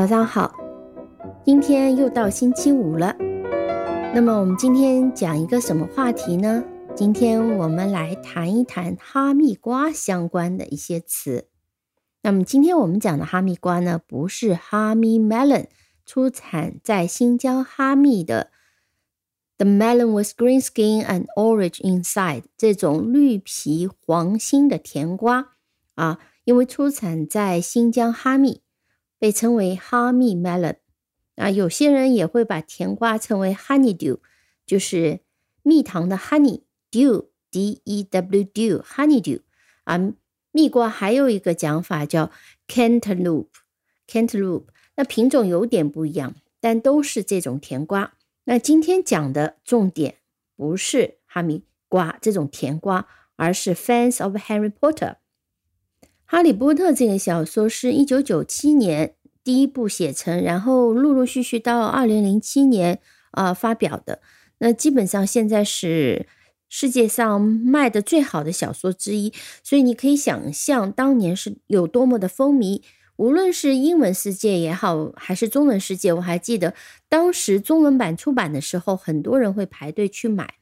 早上好，今天又到星期五了。那么我们今天讲一个什么话题呢？今天我们来谈一谈哈密瓜相关的一些词。那么今天我们讲的哈密瓜呢，不是哈密 melon，出产在新疆哈密的 the melon with green skin and orange inside 这种绿皮黄心的甜瓜啊，因为出产在新疆哈密。被称为哈密 melon 啊，有些人也会把甜瓜称为 honeydew，就是蜜糖的 honey dew d e w dew honeydew 啊，蜜瓜还有一个讲法叫 cantaloupe cantaloupe，那品种有点不一样，但都是这种甜瓜。那今天讲的重点不是哈密瓜这种甜瓜，而是 fans of Harry Potter。《哈利波特》这个小说是一九九七年第一部写成，然后陆陆续续到二零零七年啊发表的。那基本上现在是世界上卖的最好的小说之一，所以你可以想象当年是有多么的风靡。无论是英文世界也好，还是中文世界，我还记得当时中文版出版的时候，很多人会排队去买。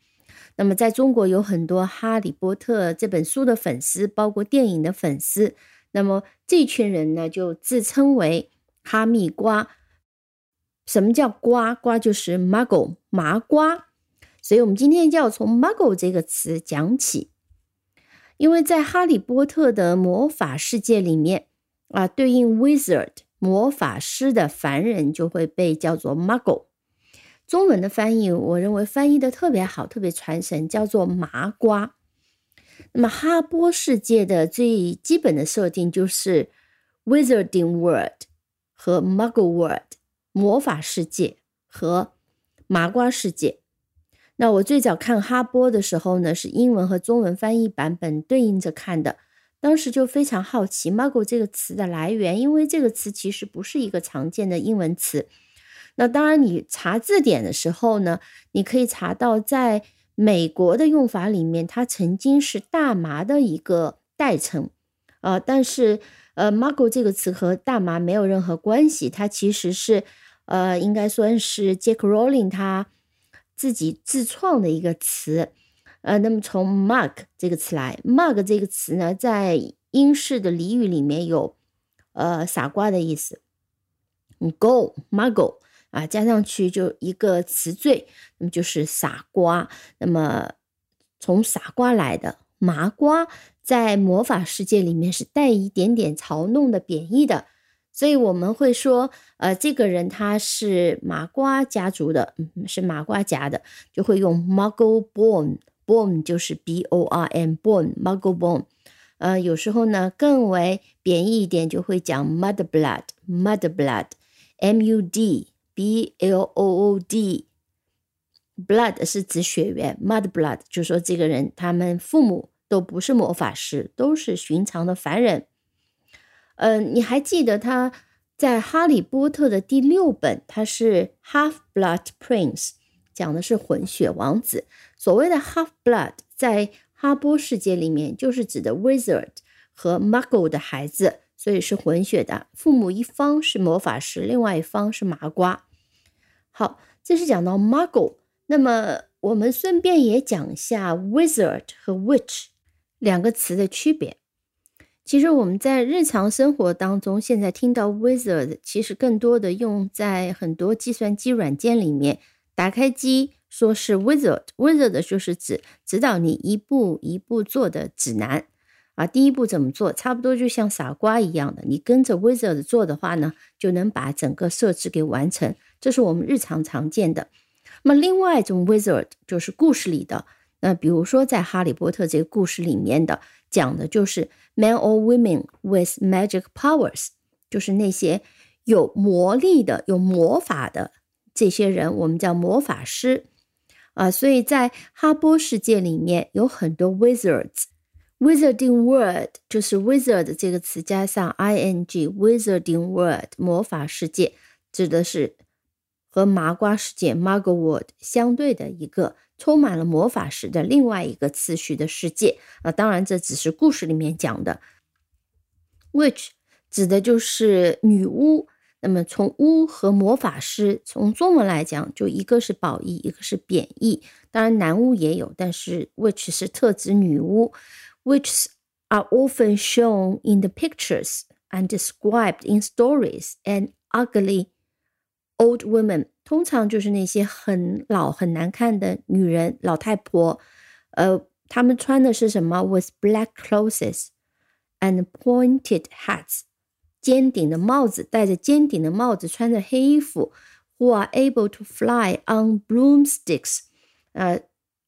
那么，在中国有很多《哈利波特》这本书的粉丝，包括电影的粉丝。那么这群人呢，就自称为哈密瓜。什么叫瓜？瓜就是 muggle 麻瓜。所以，我们今天就要从 muggle 这个词讲起。因为在《哈利波特》的魔法世界里面啊，对应 wizard 魔法师的凡人就会被叫做 muggle。中文的翻译，我认为翻译的特别好，特别传神，叫做麻瓜。那么哈波世界的最基本的设定就是 Wizarding World 和 Muggle World 魔法世界和麻瓜世界。那我最早看哈波的时候呢，是英文和中文翻译版本对应着看的，当时就非常好奇 Muggle 这个词的来源，因为这个词其实不是一个常见的英文词。那当然，你查字典的时候呢，你可以查到，在美国的用法里面，它曾经是大麻的一个代称，呃，但是呃，muggle 这个词和大麻没有任何关系，它其实是呃，应该算是 Jack Rowling 他自己自创的一个词，呃，那么从 mug 这个词来，mug 这个词呢，在英式的俚语里面有呃傻瓜的意思，go muggle。啊，加上去就一个词缀，那么就是傻瓜。那么从傻瓜来的麻瓜，在魔法世界里面是带一点点嘲弄的贬义的，所以我们会说，呃，这个人他是麻瓜家族的，是麻瓜家的，就会用 Muggle born，born 就是 B O R N，born，Muggle born。呃，有时候呢更为贬义一点，就会讲 Mud blood，Mud blood，M U D。B L O O D，blood 是指血缘，mud blood 就说这个人他们父母都不是魔法师，都是寻常的凡人。嗯，你还记得他在《哈利波特》的第六本，他是 Half Blood Prince，讲的是混血王子。所谓的 Half Blood 在哈波世界里面就是指的 Wizard 和 Muggle 的孩子，所以是混血的，父母一方是魔法师，另外一方是麻瓜。好，这是讲到 Muggle，那么我们顺便也讲一下 Wizard 和 Witch 两个词的区别。其实我们在日常生活当中，现在听到 Wizard，其实更多的用在很多计算机软件里面。打开机说是 Wizard，Wizard 就是指指导你一步一步做的指南。啊，第一步怎么做？差不多就像傻瓜一样的，你跟着 Wizard 做的话呢，就能把整个设置给完成。这是我们日常常见的。那么，另外一种 Wizard 就是故事里的。那比如说，在《哈利波特》这个故事里面的，讲的就是 Men or Women with magic powers，就是那些有魔力的、有魔法的这些人，我们叫魔法师啊。所以在哈波世界里面有很多 Wizards。Wizarding World 就是 Wizard 这个词加上 ing，Wizarding World 魔法世界指的是和麻瓜世界 Muggle World 相对的一个充满了魔法师的另外一个次序的世界啊。当然，这只是故事里面讲的。Witch 指的就是女巫。 那么从巫和魔法师，从中文来讲，就一个是褒义，一个是贬义。当然男巫也有，但是 witch 是特指女巫。Witches are often shown in the pictures and described in stories and ugly old women，通常就是那些很老很难看的女人、老太婆。呃，她们穿的是什么？With black clothes and pointed hats。尖顶的帽子，戴着尖顶的帽子，穿着黑衣服，who are able to fly on broomsticks，呃，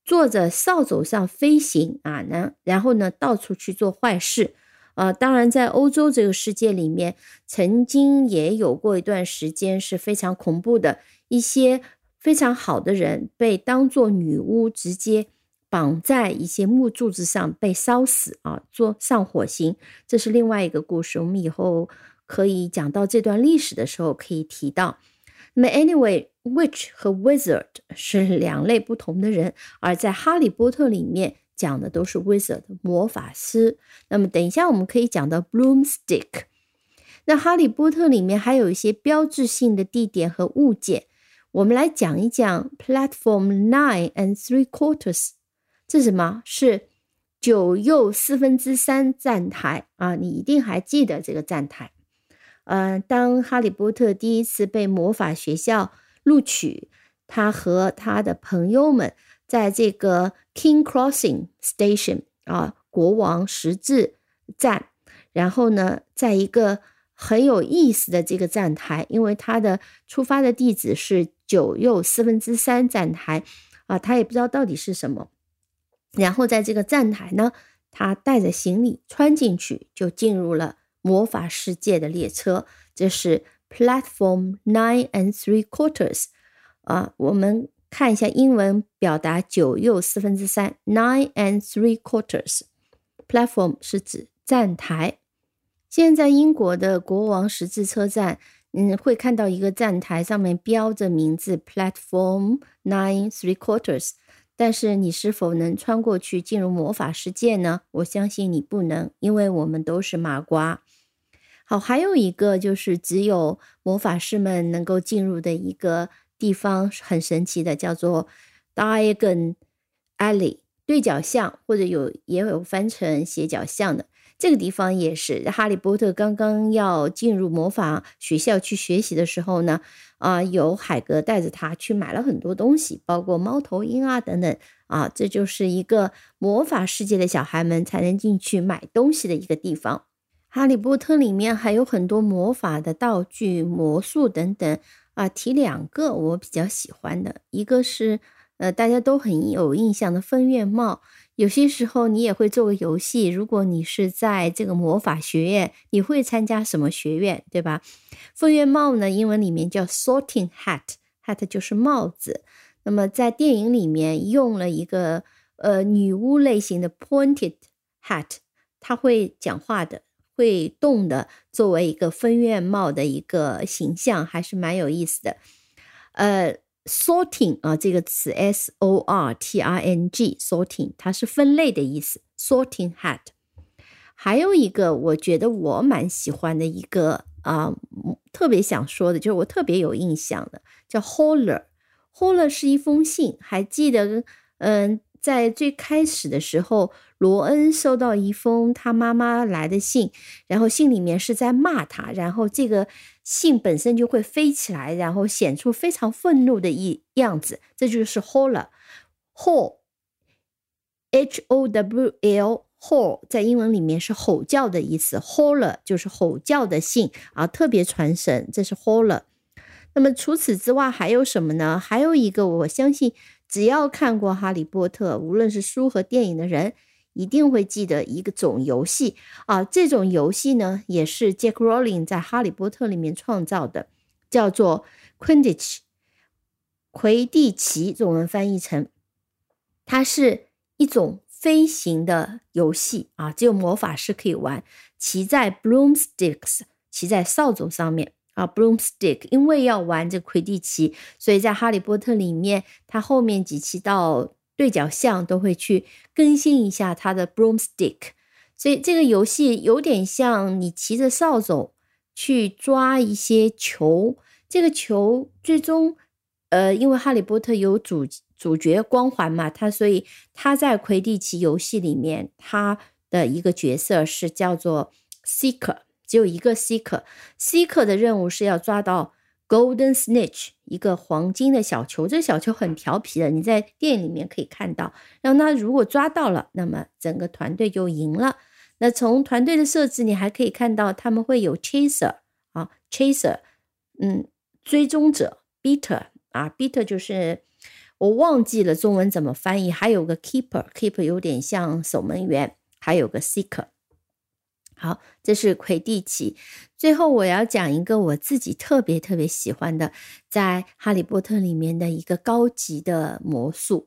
坐着扫帚上飞行啊，呢，然后呢，到处去做坏事，啊，当然，在欧洲这个世界里面，曾经也有过一段时间是非常恐怖的，一些非常好的人被当作女巫，直接绑在一些木柱子上被烧死啊，做上火刑，这是另外一个故事，我们以后。可以讲到这段历史的时候，可以提到。那么，anyway，witch 和 wizard 是两类不同的人，而在《哈利波特》里面讲的都是 wizard 魔法师。那么，等一下我们可以讲到 broomstick。那《哈利波特》里面还有一些标志性的地点和物件，我们来讲一讲 platform nine and three quarters。这是什么？是九又四分之三站台啊！你一定还记得这个站台。呃，当哈利波特第一次被魔法学校录取，他和他的朋友们在这个 King Crossing Station 啊，国王十字站，然后呢，在一个很有意思的这个站台，因为他的出发的地址是九又四分之三站台啊，他也不知道到底是什么，然后在这个站台呢，他带着行李穿进去，就进入了。魔法世界的列车，这是 Platform Nine and Three Quarters 啊。我们看一下英文表达九又四分之三，Nine and Three Quarters。Platform 是指站台。现在英国的国王十字车站，嗯，会看到一个站台上面标着名字 Platform Nine Three Quarters。但是你是否能穿过去进入魔法世界呢？我相信你不能，因为我们都是麻瓜。好，还有一个就是只有魔法师们能够进入的一个地方，很神奇的，叫做 Diagon Alley 对角巷，或者有也有翻成斜角巷的。这个地方也是哈利波特刚刚要进入魔法学校去学习的时候呢，啊，有海格带着他去买了很多东西，包括猫头鹰啊等等啊，这就是一个魔法世界的小孩们才能进去买东西的一个地方。哈利波特里面还有很多魔法的道具、魔术等等啊，提两个我比较喜欢的，一个是呃大家都很有印象的分院帽。有些时候你也会做个游戏，如果你是在这个魔法学院，你会参加什么学院，对吧？分院帽呢，英文里面叫 sorting hat，hat 就是帽子。那么在电影里面用了一个呃女巫类型的 pointed hat，它会讲话的，会动的，作为一个分院帽的一个形象，还是蛮有意思的。呃。sorting 啊，这个词 s o r t i n g sorting 它是分类的意思。sorting hat，还有一个我觉得我蛮喜欢的一个啊，特别想说的就是我特别有印象的叫 holler。holler 是一封信，还记得嗯。在最开始的时候，罗恩收到一封他妈妈来的信，然后信里面是在骂他，然后这个信本身就会飞起来，然后显出非常愤怒的一样子，这就是 holler，h o w l，holl 在英文里面是吼叫的意思，holler 就是吼叫的信啊，特别传神，这是 holler。那么除此之外还有什么呢？还有一个，我相信。只要看过《哈利波特》，无论是书和电影的人，一定会记得一个种游戏啊。这种游戏呢，也是 Jack Rowling 在《哈利波特》里面创造的，叫做 Quidditch，魁地奇，中文翻译成，它是一种飞行的游戏啊，只有魔法师可以玩，骑在 broomsticks，骑在扫帚上面。啊，broomstick，因为要玩这魁地奇，所以在《哈利波特》里面，他后面几期到对角巷都会去更新一下他的 broomstick。所以这个游戏有点像你骑着扫帚去抓一些球。这个球最终，呃，因为哈利波特有主主角光环嘛，他所以他在魁地奇游戏里面，他的一个角色是叫做 Seeker，只有一个 Seeker。Seeker 的任务是要抓到。Golden Snitch，一个黄金的小球，这小球很调皮的，你在电影里面可以看到。然后他如果抓到了，那么整个团队就赢了。那从团队的设置，你还可以看到他们会有 Chaser 啊，Chaser，嗯，追踪者，Beater 啊，Beater 就是我忘记了中文怎么翻译。还有个 Keeper，Keeper 有点像守门员，还有个 Seeker。好，这是魁地奇。最后，我要讲一个我自己特别特别喜欢的，在《哈利波特》里面的一个高级的魔术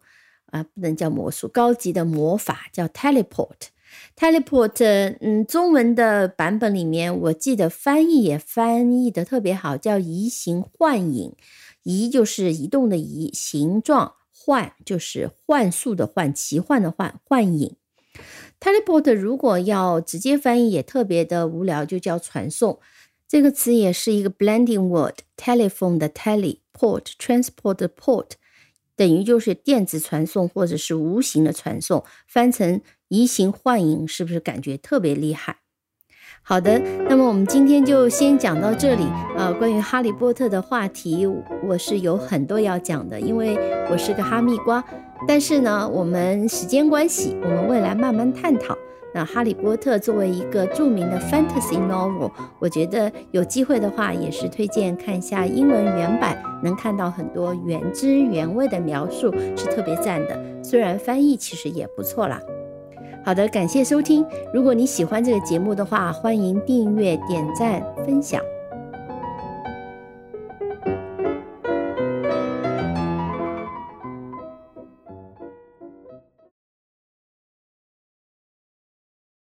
啊，不能叫魔术，高级的魔法叫 teleport。teleport，嗯，中文的版本里面，我记得翻译也翻译的特别好，叫移形换影。移就是移动的移，形状换就是幻术的幻，奇幻的幻，幻影。Teleport 如果要直接翻译也特别的无聊，就叫传送。这个词也是一个 blending word，telephone 的 tele，port，transport 的 port，等于就是电子传送或者是无形的传送，翻成移形换影，是不是感觉特别厉害？好的，那么我们今天就先讲到这里呃。关于哈利波特的话题，我是有很多要讲的，因为我是个哈密瓜。但是呢，我们时间关系，我们未来慢慢探讨。那哈利波特作为一个著名的 fantasy novel，我觉得有机会的话，也是推荐看一下英文原版，能看到很多原汁原味的描述，是特别赞的。虽然翻译其实也不错啦。好的，感谢收听。如果你喜欢这个节目的话，欢迎订阅、点赞、分享。